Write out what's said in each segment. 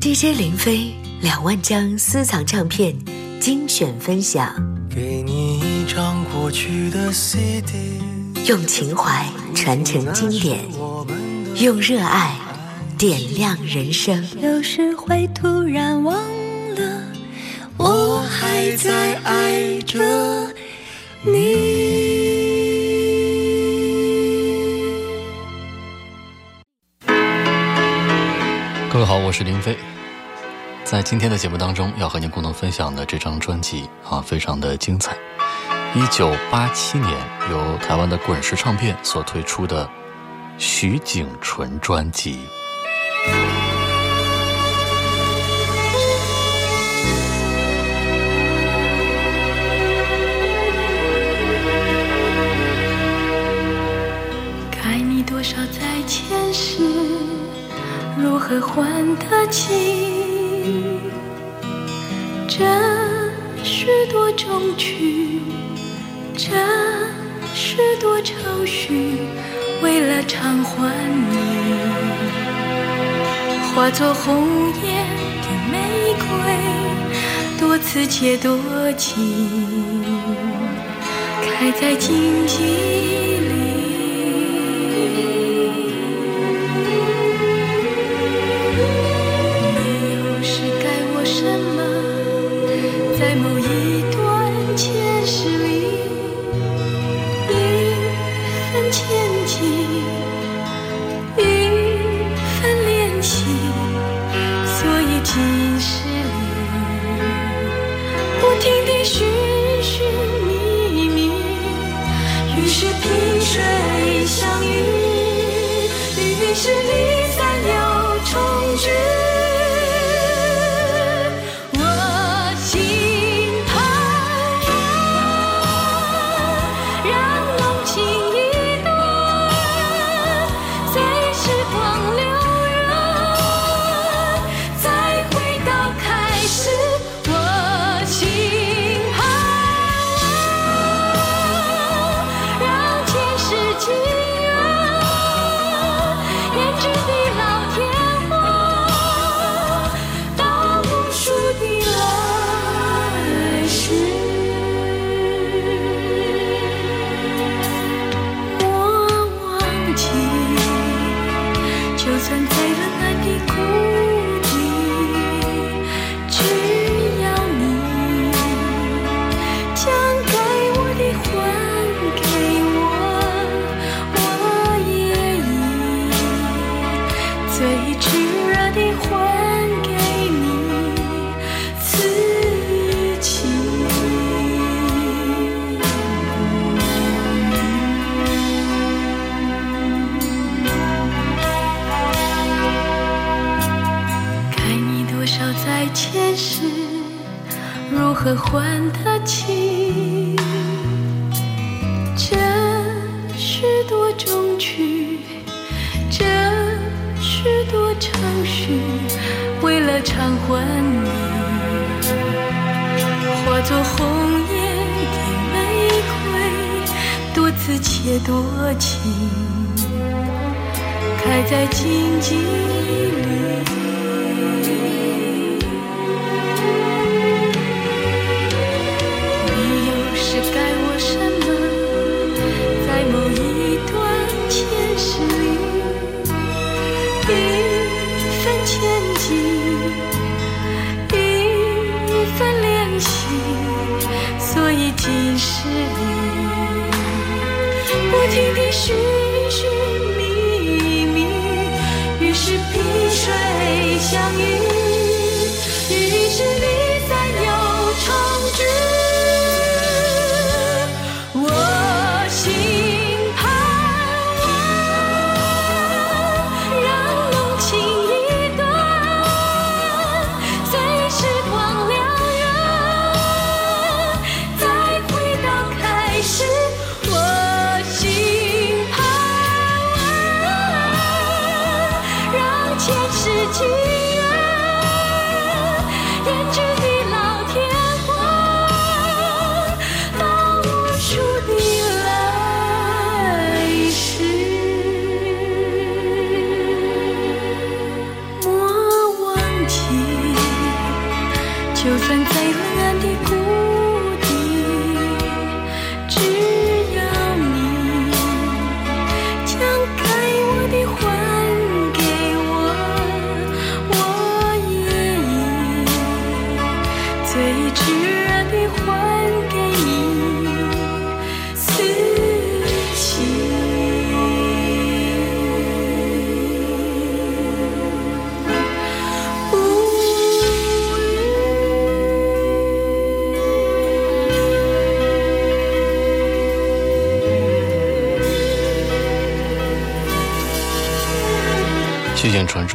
DJ 林飞两万张私藏唱片精选分享，给你一张过去的 CD，用情怀传承经典，用热爱点亮人生。有时会突然忘了，我还在爱着你。我是林飞。在今天的节目当中，要和您共同分享的这张专辑啊，非常的精彩。一九八七年，由台湾的滚石唱片所推出的徐景纯专辑。何还得起？这是多衷曲，这是多愁绪，为了偿还你，化作红艳的玫瑰，多刺且多情，开在荆棘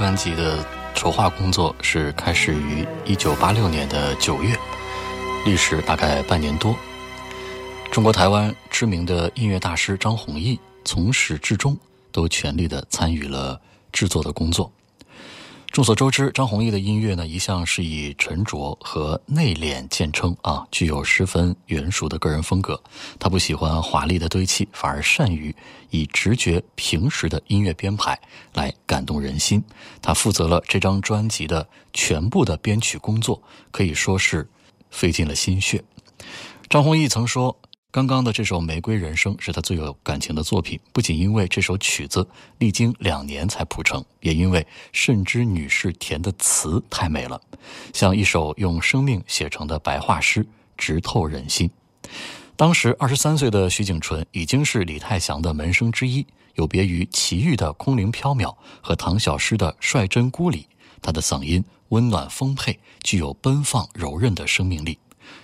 专辑的筹划工作是开始于一九八六年的九月，历时大概半年多。中国台湾知名的音乐大师张弘毅从始至终都全力的参与了制作的工作。众所周知，张弘毅的音乐呢，一向是以沉着和内敛见称啊，具有十分圆熟的个人风格。他不喜欢华丽的堆砌，反而善于以直觉平实的音乐编排来感动人心。他负责了这张专辑的全部的编曲工作，可以说是费尽了心血。张弘毅曾说。刚刚的这首《玫瑰人生》是他最有感情的作品，不仅因为这首曲子历经两年才谱成，也因为慎之女士填的词太美了，像一首用生命写成的白话诗，直透人心。当时二十三岁的徐景淳已经是李泰祥的门生之一，有别于齐豫的空灵飘渺和唐小诗的率真孤里，他的嗓音温暖丰沛，具有奔放柔韧的生命力。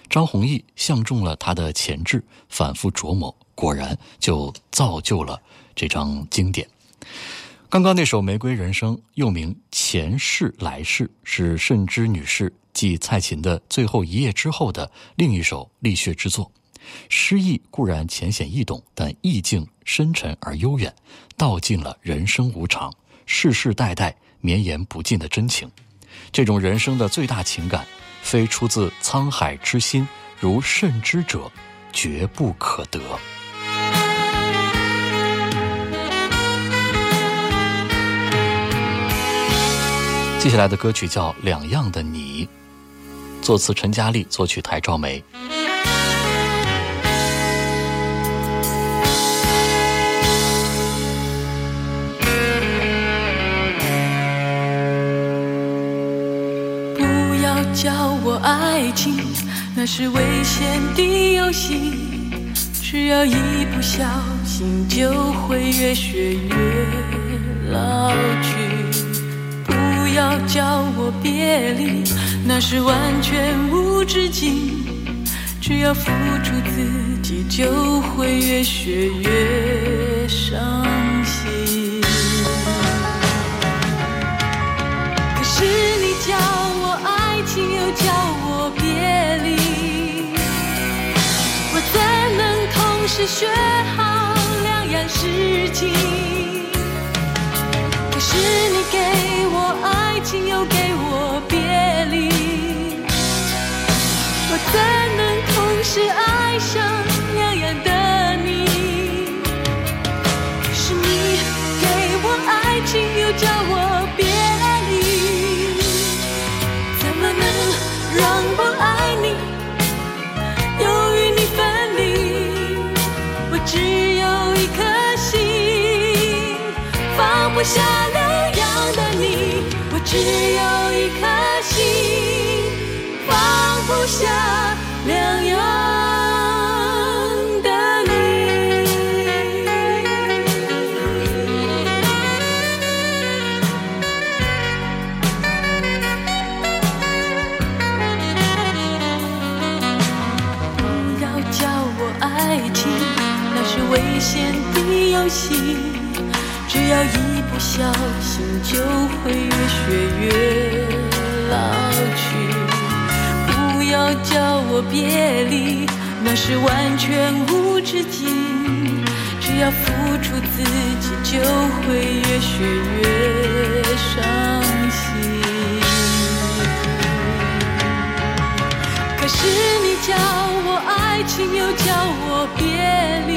张弘毅相中了他的潜质，反复琢磨，果然就造就了这张经典。刚刚那首《玫瑰人生》，又名《前世来世》，是慎之女士继蔡琴的《最后一页》之后的另一首力学之作。诗意固然浅显易懂，但意境深沉而悠远，道尽了人生无常、世世代代绵延不尽的真情。这种人生的最大情感。非出自沧海之心，如慎之者，绝不可得。接下来的歌曲叫《两样的你》，作词陈佳丽，作曲台兆梅。爱情，那是危险的游戏，只要一不小心就会越学越老去。不要叫我别离，那是完全无止境，只要付出自己就会越学越伤心。可是你叫我爱情。又叫我是学好两样事情？可是你给我爱情，又给我别离，我怎能同时爱上两样的你？是你给我爱情，又叫我放不是完全无止境。只要付出自己，就会越学越伤心。可是你叫我爱情，又叫我别离。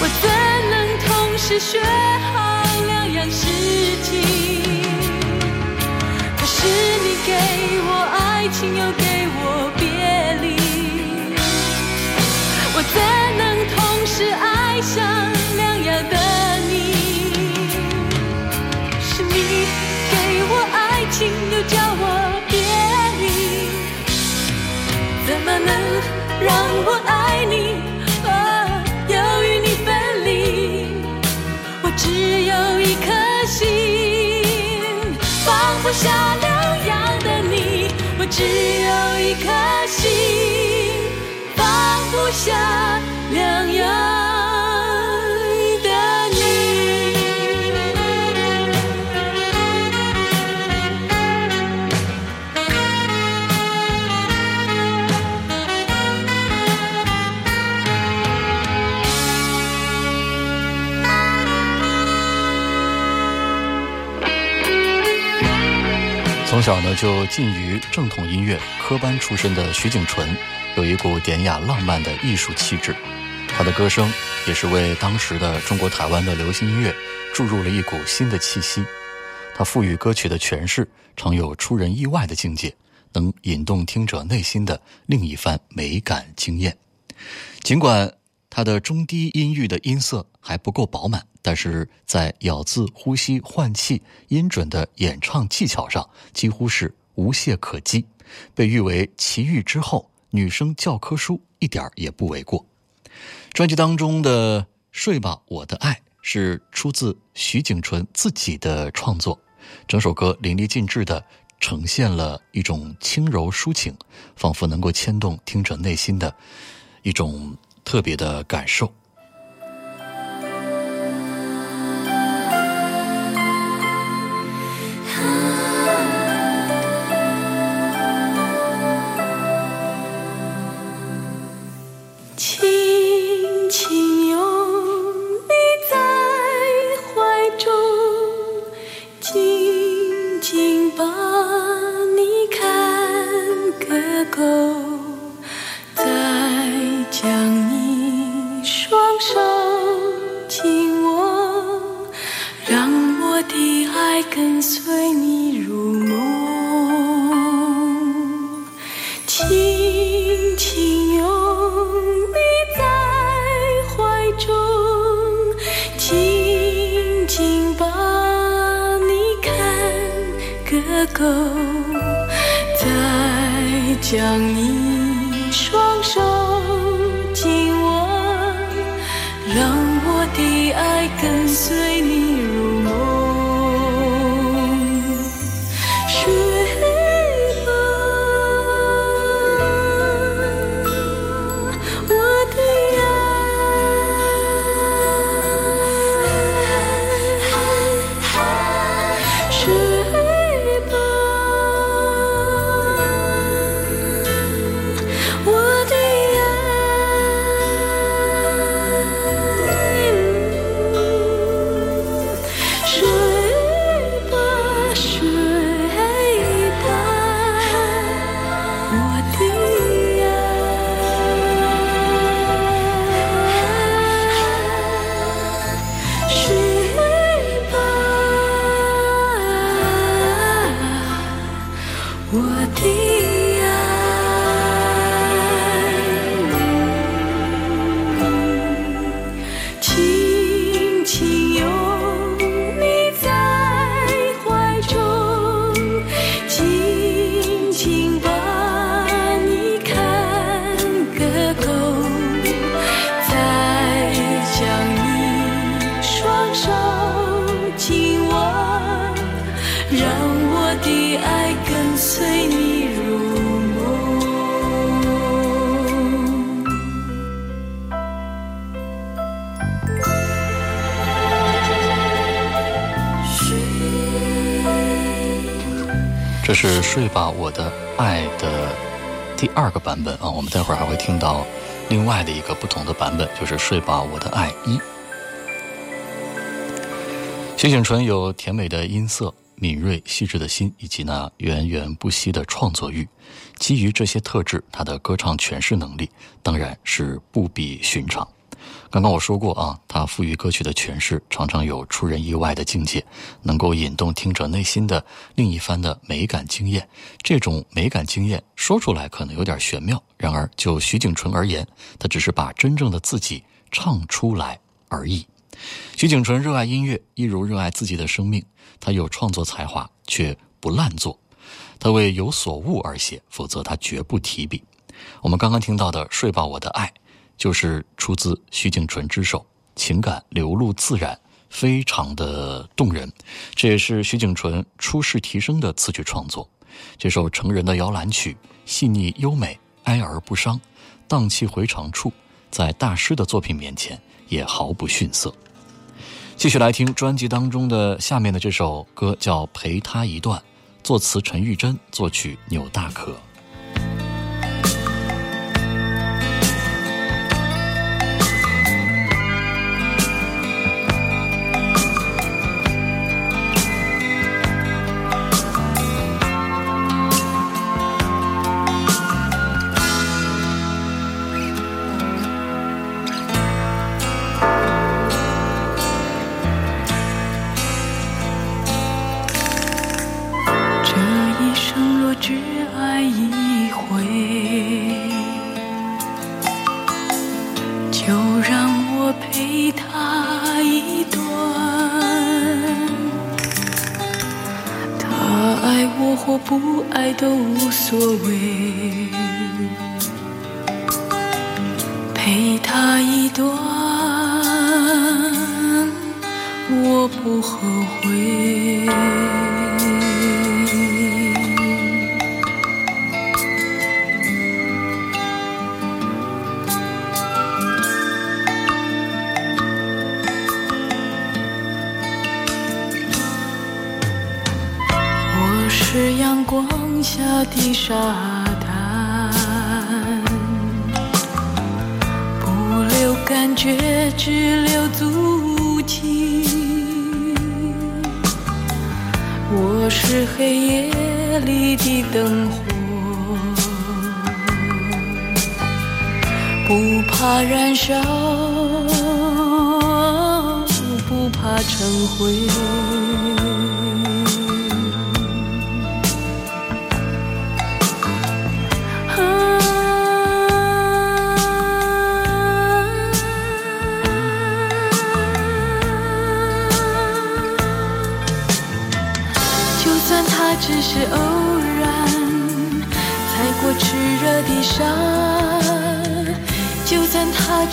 我怎能同时学好两样事情？可是你给我爱。情又给我别我怎能同时爱上两样的你？是你给我爱情，又叫我别离，怎么能让我爱下小呢就近于正统音乐科班出身的徐景纯，有一股典雅浪漫的艺术气质。他的歌声也是为当时的中国台湾的流行音乐注入了一股新的气息。他赋予歌曲的诠释常有出人意外的境界，能引动听者内心的另一番美感经验。尽管他的中低音域的音色还不够饱满，但是在咬字、呼吸、换气、音准的演唱技巧上，几乎是无懈可击，被誉为奇遇之后女声教科书，一点儿也不为过。专辑当中的《睡吧，我的爱》是出自徐景淳自己的创作，整首歌淋漓尽致地呈现了一种轻柔抒情，仿佛能够牵动听者内心的一种特别的感受。这是《睡吧，我的爱》的第二个版本啊，我们待会儿还会听到另外的一个不同的版本，就是《睡吧，我的爱一》。徐景纯有甜美的音色、敏锐细致的心，以及那源源不息的创作欲。基于这些特质，他的歌唱诠释能力当然是不比寻常。刚刚我说过啊，他赋予歌曲的诠释常常有出人意外的境界，能够引动听者内心的另一番的美感经验。这种美感经验说出来可能有点玄妙，然而就徐景淳而言，他只是把真正的自己唱出来而已。徐景淳热爱音乐，一如热爱自己的生命。他有创作才华，却不滥作。他为有所悟而写，否则他绝不提笔。我们刚刚听到的《睡吧，我的爱》。就是出自徐景淳之手，情感流露自然，非常的动人。这也是徐景淳出世提升的词曲创作。这首成人的摇篮曲，细腻优美，哀而不伤，荡气回肠处，在大师的作品面前也毫不逊色。继续来听专辑当中的下面的这首歌，叫《陪他一段》，作词陈玉珍，作曲钮大可。阳光下的沙滩，不留感觉，只留足迹。我是黑夜里的灯火，不怕燃烧，不怕成灰。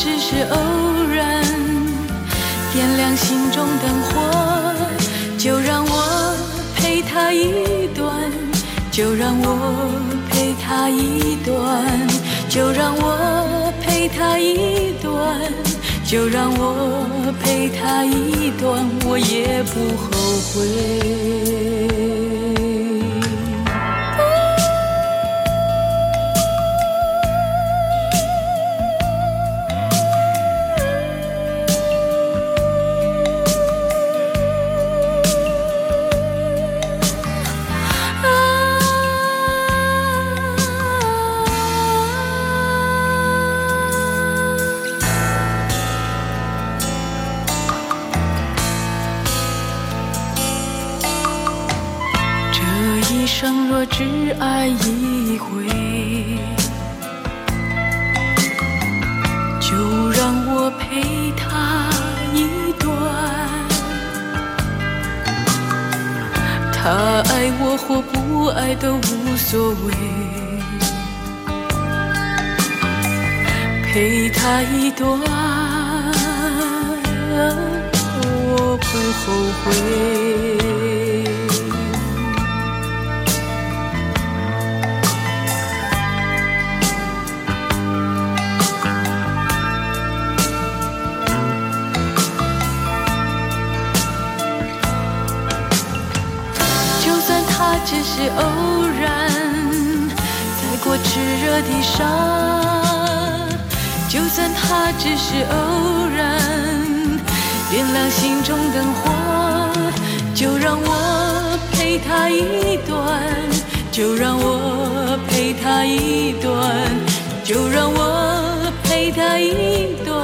只是偶然点亮心中灯火，就让我陪他一段，就让我陪他一段，就让我陪他一段，就让我陪他一段，我也不后悔。只是偶然踩过炽热的沙，就算它只是偶然点亮心中灯火，就让我陪他一段，就让我陪他一段，就让我陪他一段。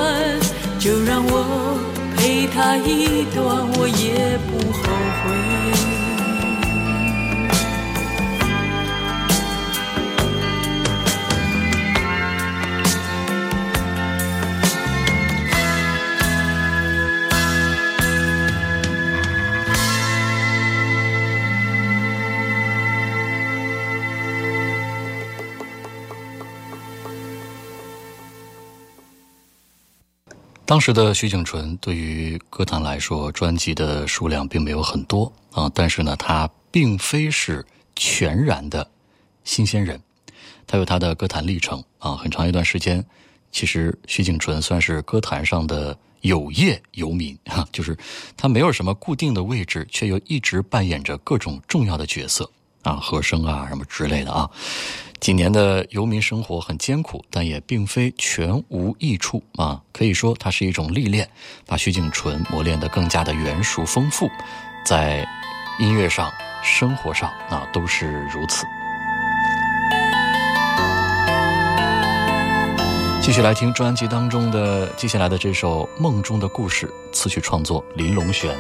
就让我陪他一段，我也不后悔。当时的徐景纯对于歌坛来说，专辑的数量并没有很多啊，但是呢，他并非是全然的新鲜人，他有他的歌坛历程啊，很长一段时间，其实徐景纯算是歌坛上的有业游民啊，就是他没有什么固定的位置，却又一直扮演着各种重要的角色。啊，和声啊什么之类的啊。几年的游民生活很艰苦，但也并非全无益处啊！可以说，它是一种历练，把徐景纯磨练得更加的圆熟丰富，在音乐上、生活上啊都是如此。继续来听专辑当中的接下来的这首《梦中的故事》，词曲创作林龙玄。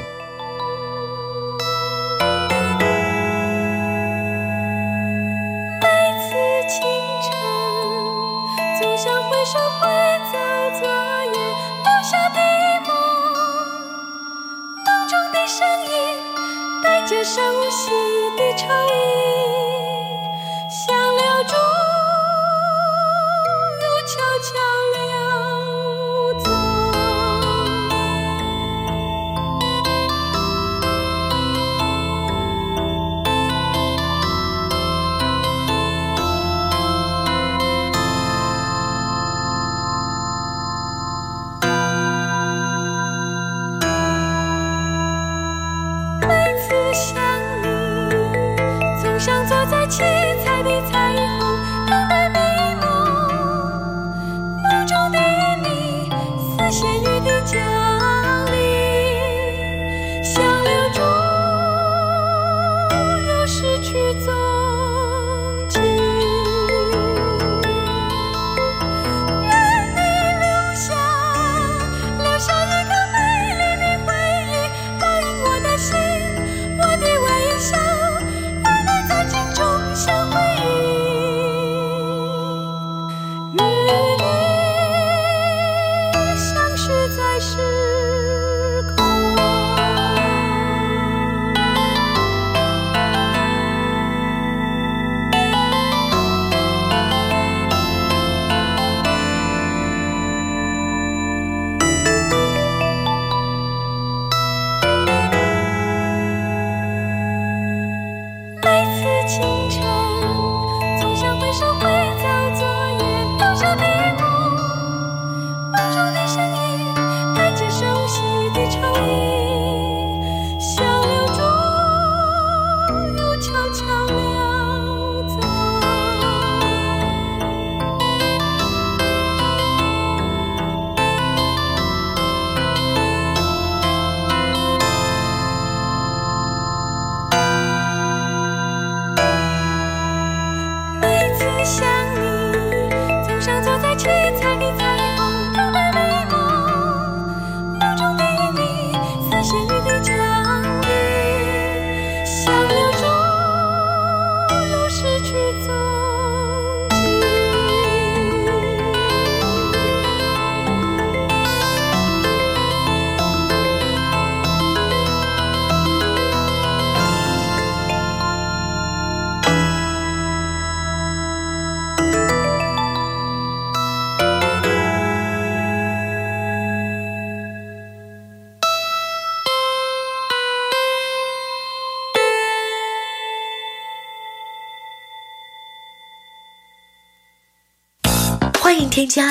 how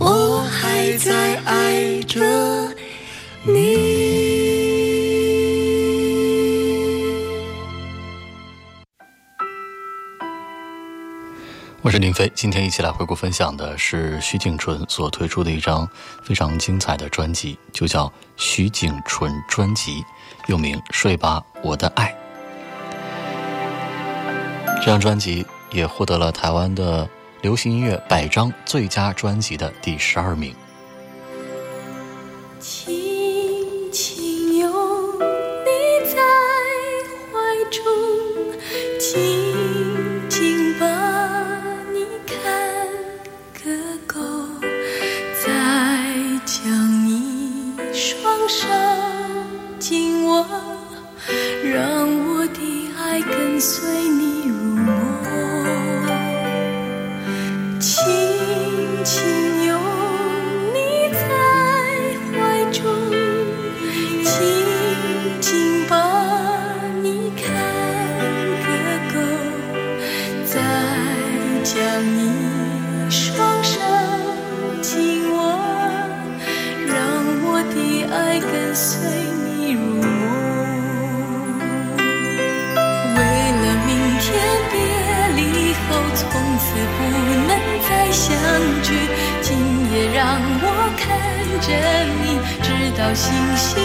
我还在爱着你我是林飞，今天一起来回顾分享的是徐景纯所推出的一张非常精彩的专辑，就叫《徐景纯专辑》，又名《睡吧，我的爱》。这张专辑也获得了台湾的流行音乐百张最佳专辑的第十二名。轻轻拥你在怀中静静把你看个够再将你双手紧握让我的爱跟随你请拥你在怀中，紧紧把你看个够，再将你双手紧握，让我的爱跟随。此不能再相聚，今夜让我看着你，直到星星，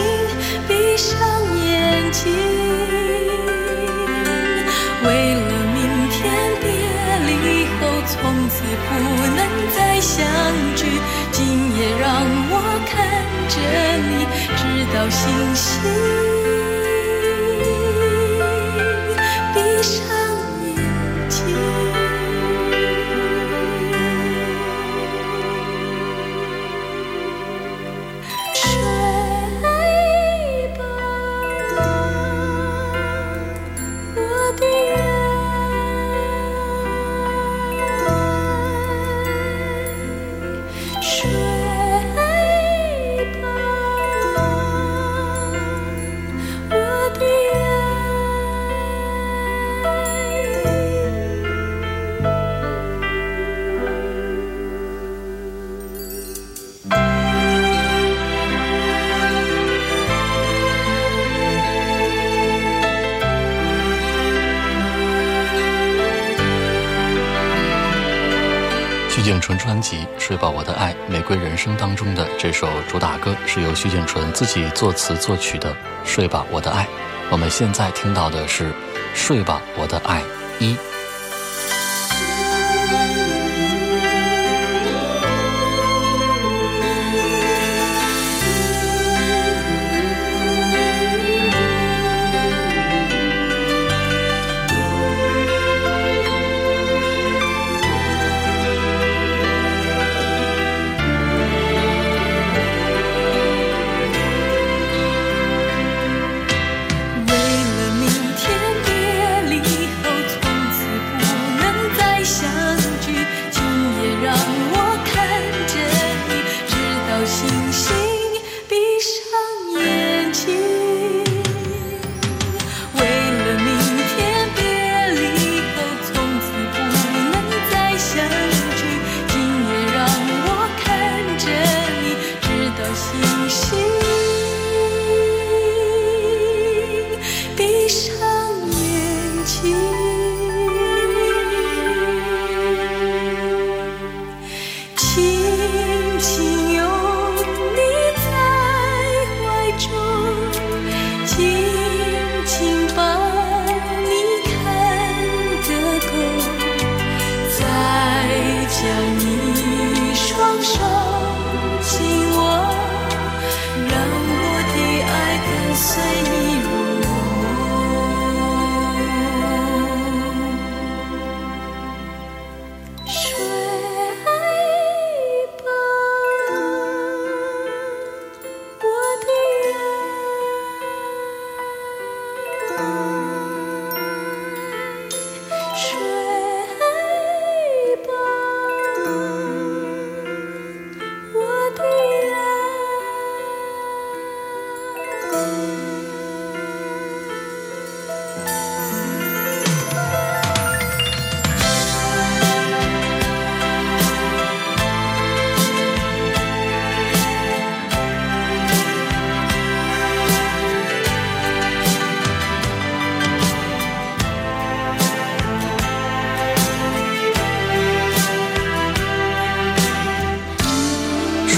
闭上眼睛。为了明天别离后从此不能再相聚，今夜让我看着你，直到星星。纯专辑《睡吧，我的爱》玫瑰人生当中的这首主打歌是由徐景纯自己作词作曲的《睡吧，我的爱》。我们现在听到的是《睡吧，我的爱一》。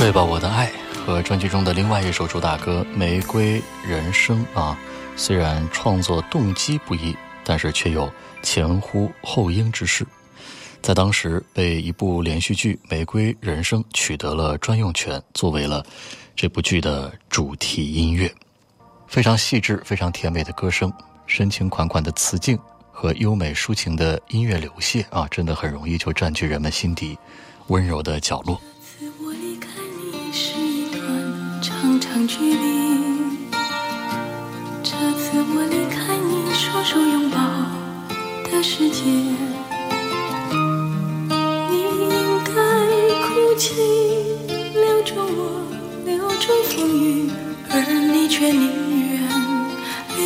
睡吧，我的爱和专辑中的另外一首主打歌《玫瑰人生》啊，虽然创作动机不一，但是却有前呼后应之势。在当时被一部连续剧《玫瑰人生》取得了专用权，作为了这部剧的主题音乐。非常细致、非常甜美的歌声，深情款款的词境和优美抒情的音乐流泻啊，真的很容易就占据人们心底温柔的角落。是一段长长距离，这次我离开你，双手拥抱的世界，你应该哭泣，留住我，留住风雨，而你却宁愿留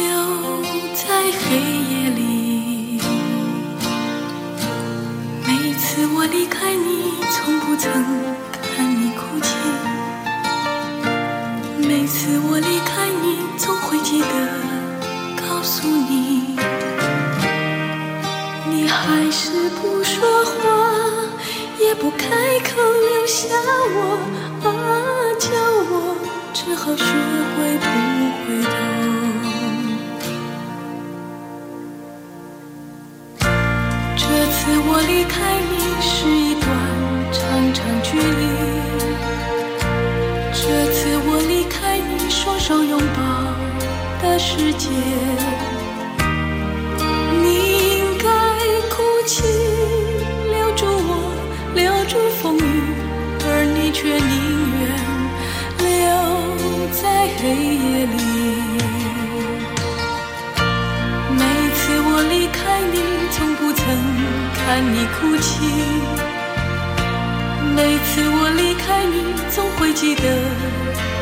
在黑夜里。每次我离开你，从不曾每次我离开你，总会记得告诉你，你还是不说话，也不开口留下我，啊，叫我只好学会不回头。这次我离开你是一段长长距离，世界，你应该哭泣，留住我，留住风雨，而你却宁愿留在黑夜里。每次我离开你，从不曾看你哭泣。每次我离开你，总会记得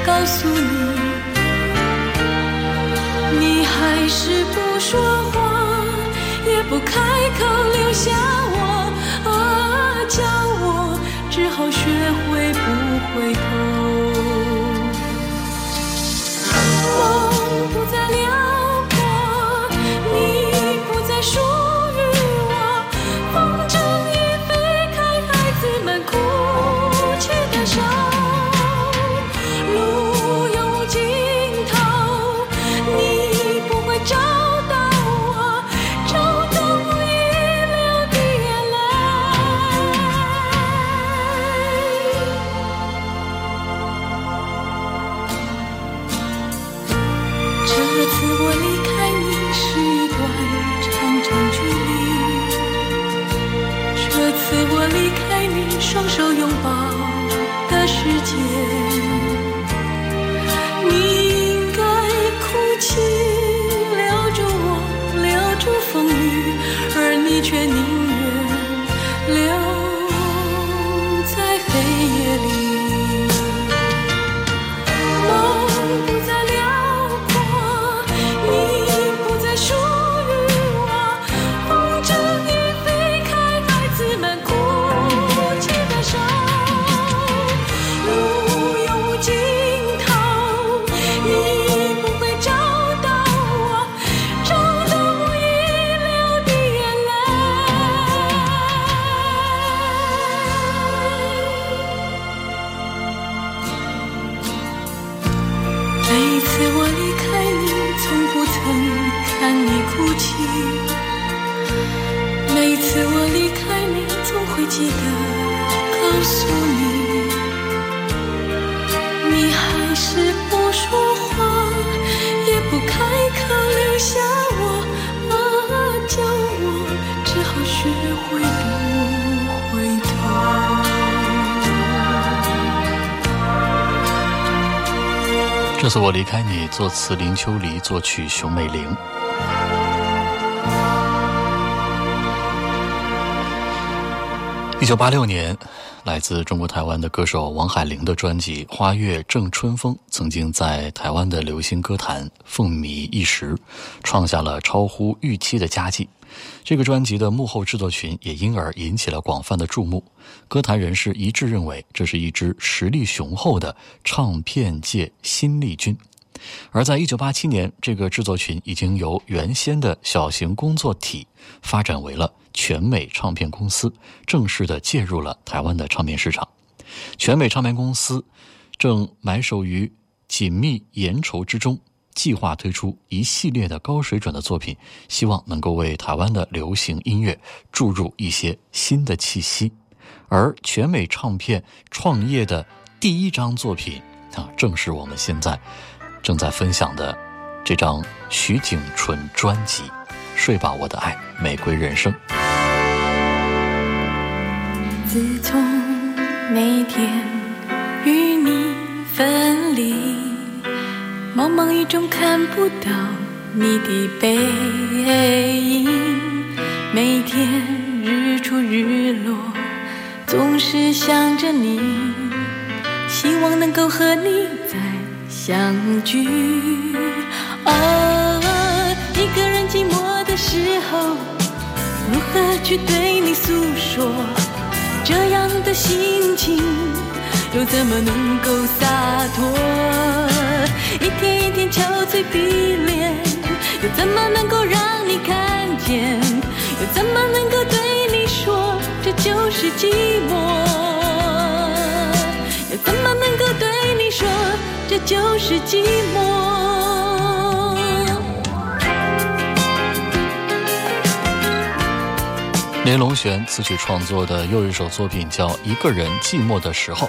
告诉你，还是不说话，也不开口留下我，啊，叫我只好学会不回头。看你哭泣。每次我离开你，总会记得告诉你，你还是不说话，也不开口留下我，啊，叫我只好学会不回头。这次我离开你，作词林秋离，作曲熊美玲。九八六年，来自中国台湾的歌手王海玲的专辑《花月正春风》曾经在台湾的流行歌坛风靡一时，创下了超乎预期的佳绩。这个专辑的幕后制作群也因而引起了广泛的注目，歌坛人士一致认为这是一支实力雄厚的唱片界新力军。而在1987年，这个制作群已经由原先的小型工作体发展为了全美唱片公司，正式的介入了台湾的唱片市场。全美唱片公司正埋首于紧密研筹之中，计划推出一系列的高水准的作品，希望能够为台湾的流行音乐注入一些新的气息。而全美唱片创业的第一张作品啊，正是我们现在正在分享的这张徐景纯专辑《睡吧，我的爱，玫瑰人生》。自从那天与你分离，茫茫雨中看不到你的背影，每天日出日落。总是想着你，希望能够和你相聚。啊，一个人寂寞的时候，如何去对你诉说这样的心情？又怎么能够洒脱？一天一天憔悴逼脸，又怎么能够让你看见？又怎么能够对你说？这就是寂寞，怎么能够对你说这就是寂寞？林龙玄词曲创作的又一首作品叫《一个人寂寞的时候》。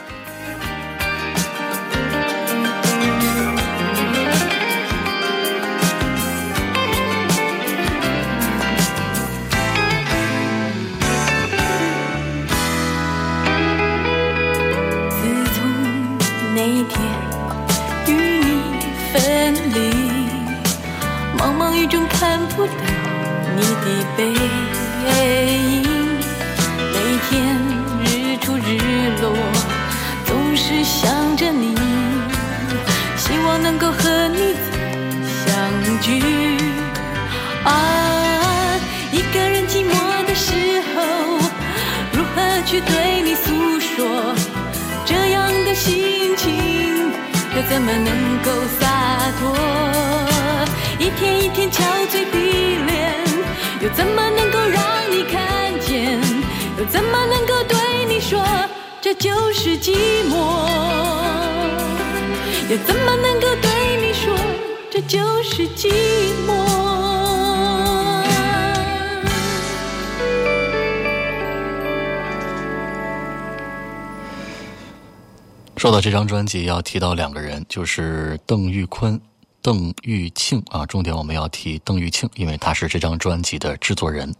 说到这张专辑，要提到两个人，就是邓玉坤、邓玉庆啊。重点我们要提邓玉庆，因为他是这张专辑的制作人。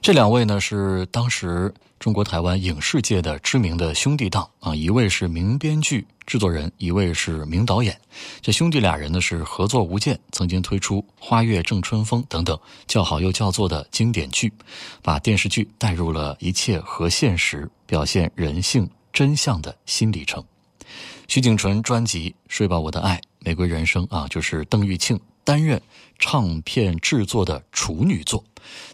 这两位呢是当时中国台湾影视界的知名的兄弟档啊，一位是名编剧、制作人，一位是名导演。这兄弟俩人呢是合作无间，曾经推出《花月正春风》等等叫好又叫座的经典剧，把电视剧带入了一切和现实，表现人性。真相的新里程，徐景纯专辑《睡吧，我的爱，玫瑰人生》啊，就是邓玉庆担任唱片制作的处女作，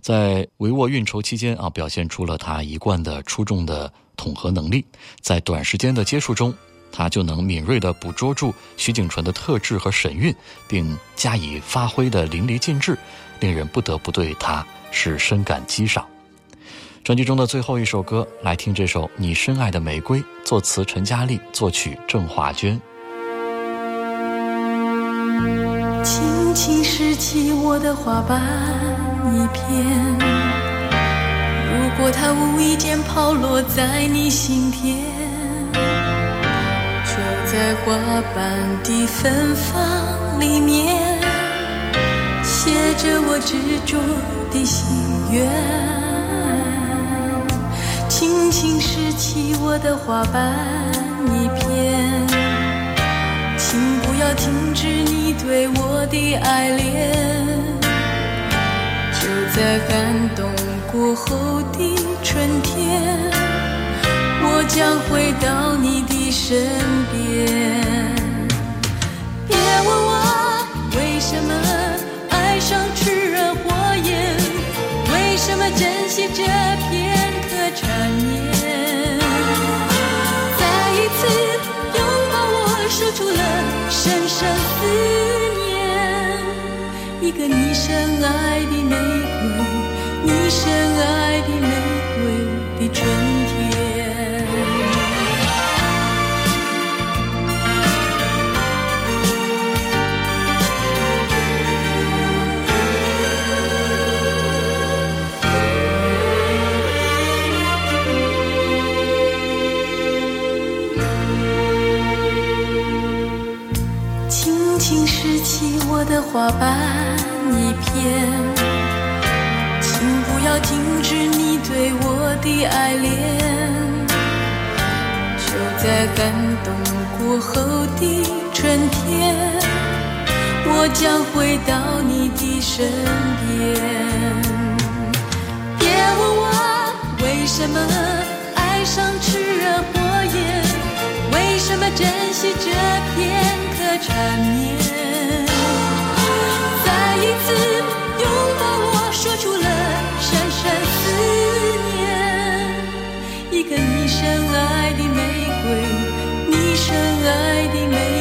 在帷幄运筹期间啊，表现出了他一贯的出众的统合能力，在短时间的接触中，他就能敏锐地捕捉住徐景纯的特质和神韵，并加以发挥的淋漓尽致，令人不得不对他是深感激赏。专辑中的最后一首歌，来听这首《你深爱的玫瑰》，作词陈嘉丽，作曲郑华娟。轻轻拾起我的花瓣一片，如果它无意间抛落在你心田，就在花瓣的芬芳里面，写着我执着的心愿。轻轻拾起我的花瓣一片，请不要停止你对我的爱恋。就在寒冬过后的春天，我将回到你的身边。别问我为什么爱上炽热火焰，为什么珍惜这片。说出了深深思念。一个你深爱的玫瑰，你深爱的玫瑰的春天。请拾起我的花瓣一片，请不要停止你对我的爱恋。就在感动过后的春天，我将回到你的身边。别问我为什么爱上炽热火焰，为什么珍惜这片的缠绵。再一次拥抱我，说出了深深思念。一个你深爱的玫瑰，你深爱的玫。